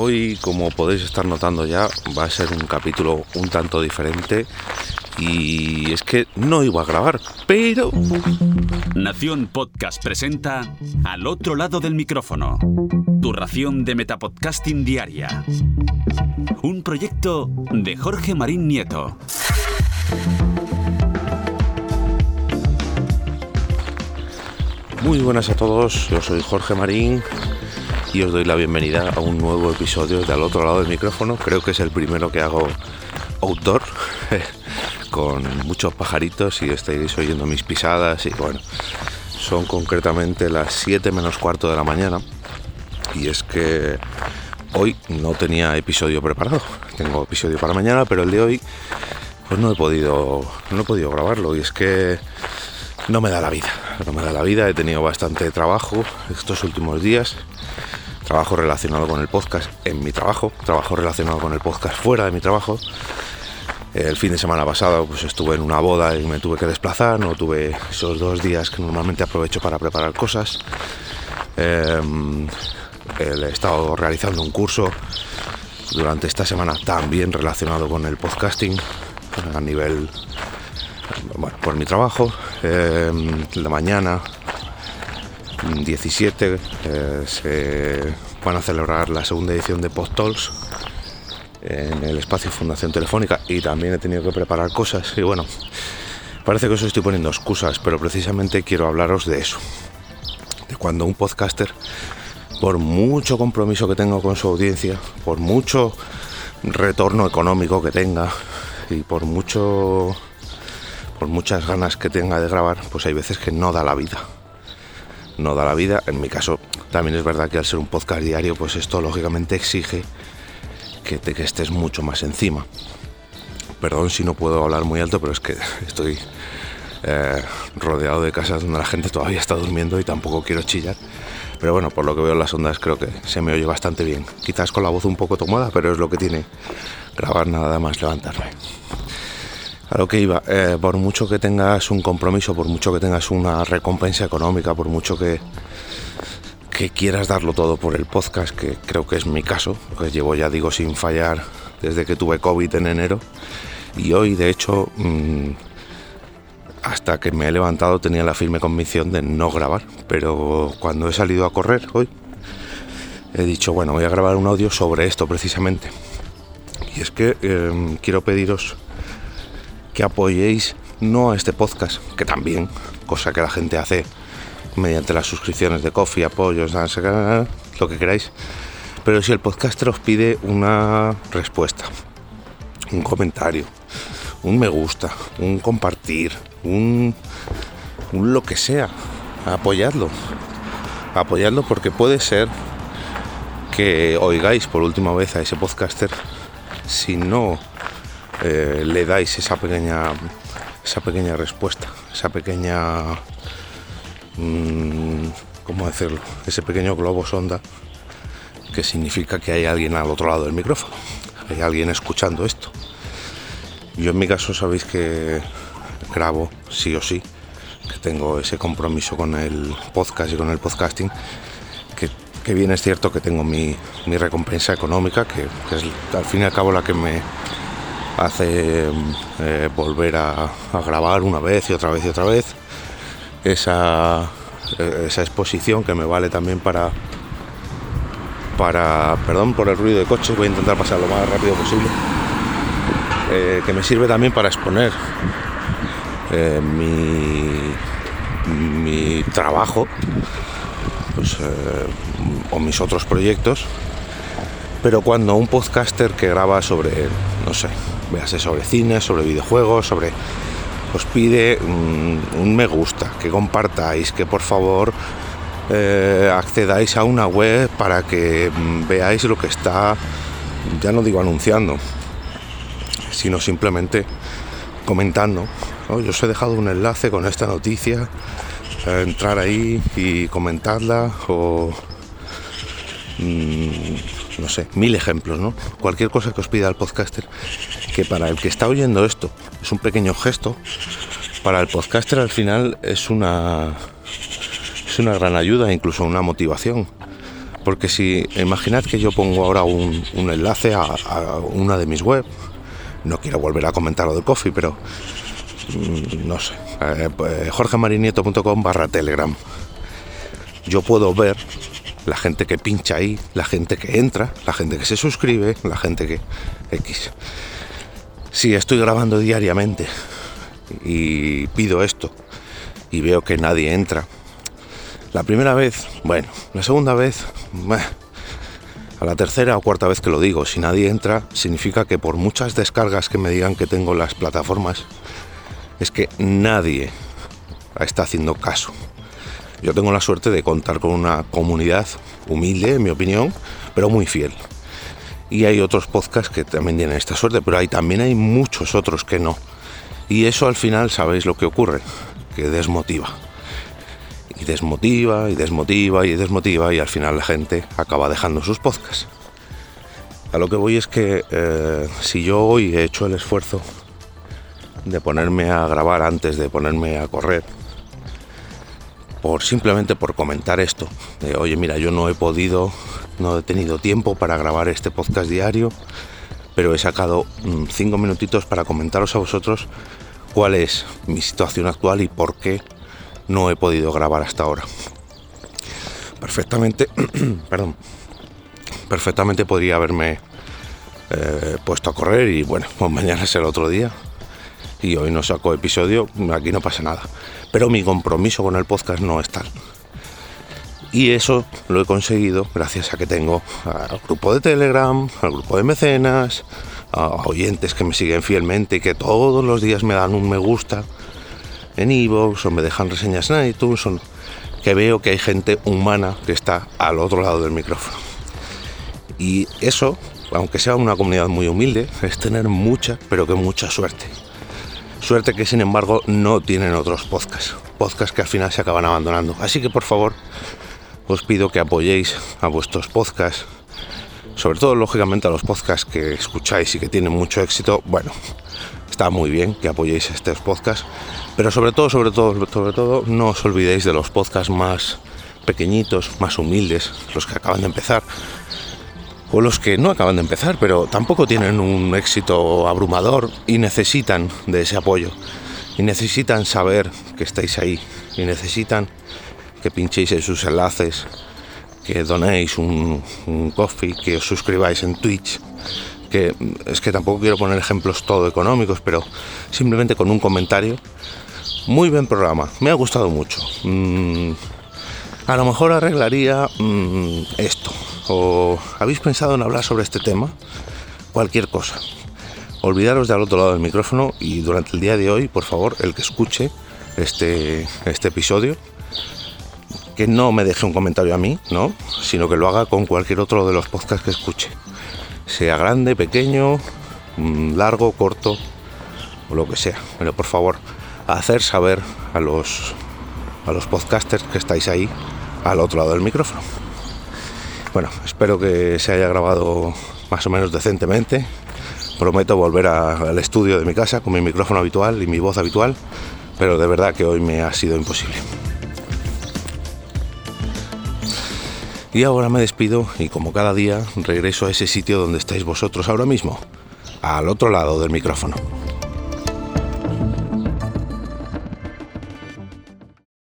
Hoy, como podéis estar notando ya, va a ser un capítulo un tanto diferente y es que no iba a grabar, pero... Nación Podcast presenta Al otro lado del micrófono, tu ración de Metapodcasting Diaria. Un proyecto de Jorge Marín Nieto. Muy buenas a todos, yo soy Jorge Marín y os doy la bienvenida a un nuevo episodio de Al otro lado del micrófono. Creo que es el primero que hago outdoor, con muchos pajaritos y estáis oyendo mis pisadas y bueno, son concretamente las 7 menos cuarto de la mañana. Y es que hoy no tenía episodio preparado. Tengo episodio para mañana, pero el de hoy pues no he podido no he podido grabarlo. Y es que no me da la vida, no me da la vida, he tenido bastante trabajo estos últimos días trabajo relacionado con el podcast en mi trabajo, trabajo relacionado con el podcast fuera de mi trabajo. El fin de semana pasado pues estuve en una boda y me tuve que desplazar, no tuve esos dos días que normalmente aprovecho para preparar cosas. Em, he estado realizando un curso durante esta semana también relacionado con el podcasting a nivel, bueno, por mi trabajo. Eh, la mañana 17 eh, se van a celebrar la segunda edición de Talks en el espacio Fundación Telefónica y también he tenido que preparar cosas y bueno, parece que os estoy poniendo excusas, pero precisamente quiero hablaros de eso, de cuando un podcaster, por mucho compromiso que tenga con su audiencia, por mucho retorno económico que tenga y por mucho por muchas ganas que tenga de grabar, pues hay veces que no da la vida no da la vida. En mi caso, también es verdad que al ser un podcast diario, pues esto lógicamente exige que, te, que estés mucho más encima. Perdón si no puedo hablar muy alto, pero es que estoy eh, rodeado de casas donde la gente todavía está durmiendo y tampoco quiero chillar. Pero bueno, por lo que veo en las ondas creo que se me oye bastante bien. Quizás con la voz un poco tomada, pero es lo que tiene grabar nada más levantarme. A lo que iba, eh, por mucho que tengas un compromiso, por mucho que tengas una recompensa económica, por mucho que, que quieras darlo todo por el podcast, que creo que es mi caso, porque llevo ya digo sin fallar desde que tuve COVID en enero, y hoy de hecho, mm, hasta que me he levantado tenía la firme convicción de no grabar, pero cuando he salido a correr hoy, he dicho, bueno, voy a grabar un audio sobre esto precisamente. Y es que em, quiero pediros que apoyéis no a este podcast, que también, cosa que la gente hace mediante las suscripciones de coffee, apoyos, lo que queráis, pero si el podcaster os pide una respuesta, un comentario, un me gusta, un compartir, un, un lo que sea, apoyadlo, apoyadlo porque puede ser que oigáis por última vez a ese podcaster si no eh, le dais esa pequeña, esa pequeña respuesta, esa pequeña, mmm, ¿cómo decirlo? Ese pequeño globo sonda que significa que hay alguien al otro lado del micrófono, hay alguien escuchando esto. Yo en mi caso sabéis que grabo sí o sí, que tengo ese compromiso con el podcast y con el podcasting, que, bien es cierto que tengo mi, recompensa económica, que es al fin y al cabo la que me hace eh, volver a, grabar una vez y otra vez y otra vez. Esa, eh, esa exposición que me vale también para, para, perdón por el ruido de coches, voy a intentar pasar lo más rápido posible, eh, que me sirve también para exponer mi, mi trabajo pues, o mis otros proyectos, pero cuando un podcaster que graba sobre, no sé, véase sobre cine, sobre videojuegos, sobre os pide un, me gusta, que compartáis, que por favor eh, accedáis a una web para que mm, veáis lo que está, ya no digo anunciando, sino simplemente comentando. Yo os he dejado un enlace con esta noticia, eh, entrar ahí y comentarla o... Mm, no sé, mil ejemplos, ¿no? Cualquier cosa que os pida el podcaster, que para el que está oyendo esto es un pequeño gesto, para el podcaster al final es una, es una gran ayuda, incluso una motivación. Porque si imaginad que yo pongo ahora un, enlace a, una de mis web, no quiero volver a comentar lo del coffee, pero mm, no sé, eh, pues, jorgemarinieto.com barra telegram. Yo puedo ver la gente que pincha ahí, la gente que entra, la gente que se suscribe, la gente que X. Si estoy grabando diariamente y pido esto y veo que nadie entra, la primera vez, bueno, la segunda vez, a la tercera o cuarta vez que lo digo, si nadie entra, significa que por muchas descargas que me digan que tengo las plataformas, es que nadie está haciendo caso. Yo tengo la suerte de contar con una comunidad humilde, en mi opinión, pero muy fiel. Y hay otros podcasts que también tienen esta suerte, pero también hay muchos otros que no. Y eso al final, ¿sabéis lo que ocurre? Que desmotiva. Y desmotiva, y desmotiva, y desmotiva, y al final la gente acaba dejando sus podcasts. A lo que voy es que eh, si yo hoy he hecho el esfuerzo de ponerme a grabar antes de ponerme a correr, simplemente por comentar esto. Oye, mira, yo no he podido, no he tenido tiempo para grabar este podcast diario, pero he sacado mm, cinco minutitos para comentaros a vosotros cuál es mi situación actual y por qué no he podido grabar hasta ahora. Perfectamente, perdón, perfectamente podría haberme eh, puesto a correr y bueno, pues mañana es el otro día y hoy no saco episodio, aquí no pasa nada pero mi compromiso con el podcast no es tal. Y eso lo he conseguido gracias a que tengo al grupo de Telegram, al grupo de mecenas, a oyentes que me siguen fielmente y que todos los días me dan un me gusta en iVoox o me dejan reseñas en iTunes, que veo que hay gente humana que está al otro lado del micrófono. Y eso, aunque sea una comunidad muy humilde, es tener mucha, pero que mucha suerte. Suerte que sin embargo no tienen otros podcasts, podcasts que al final se acaban abandonando. Así que por favor os pido que apoyéis a vuestros podcasts, sobre todo lógicamente a los podcasts que escucháis y que tienen mucho éxito. Bueno, está muy bien que apoyéis estos podcasts, pero sobre todo, sobre todo, sobre todo, no os olvidéis de los podcasts más pequeñitos, más humildes, los que acaban de empezar, o los que no acaban de empezar, pero tampoco tienen un éxito abrumador y necesitan de ese apoyo. Y necesitan saber que estáis ahí. Y necesitan que pinchéis en sus enlaces, que donéis un, coffee, que os suscribáis en Twitch. Que es que tampoco quiero poner ejemplos todo económicos, pero simplemente con un comentario. Muy buen programa, me ha gustado mucho. Mm, a lo mejor arreglaría mm, esto o habéis pensado en hablar sobre este tema, cualquier cosa. Olvidaros de al otro lado del micrófono y durante el día de hoy, por favor, el que escuche este, este episodio, que no me deje un comentario a mí, ¿no? Sino que lo haga con cualquier otro de los podcasts que escuche. Sea grande, pequeño, mm, largo, corto o lo que sea. Pero por favor, hacer saber a los, a los podcasters que estáis ahí al otro lado del micrófono. Bueno, espero que se haya grabado más o menos decentemente. Prometo volver al estudio de mi casa con mi micrófono habitual y mi voz habitual, pero de verdad que hoy me ha sido imposible. Y ahora me despido y como cada día regreso a ese sitio donde estáis vosotros ahora mismo, al otro lado del micrófono.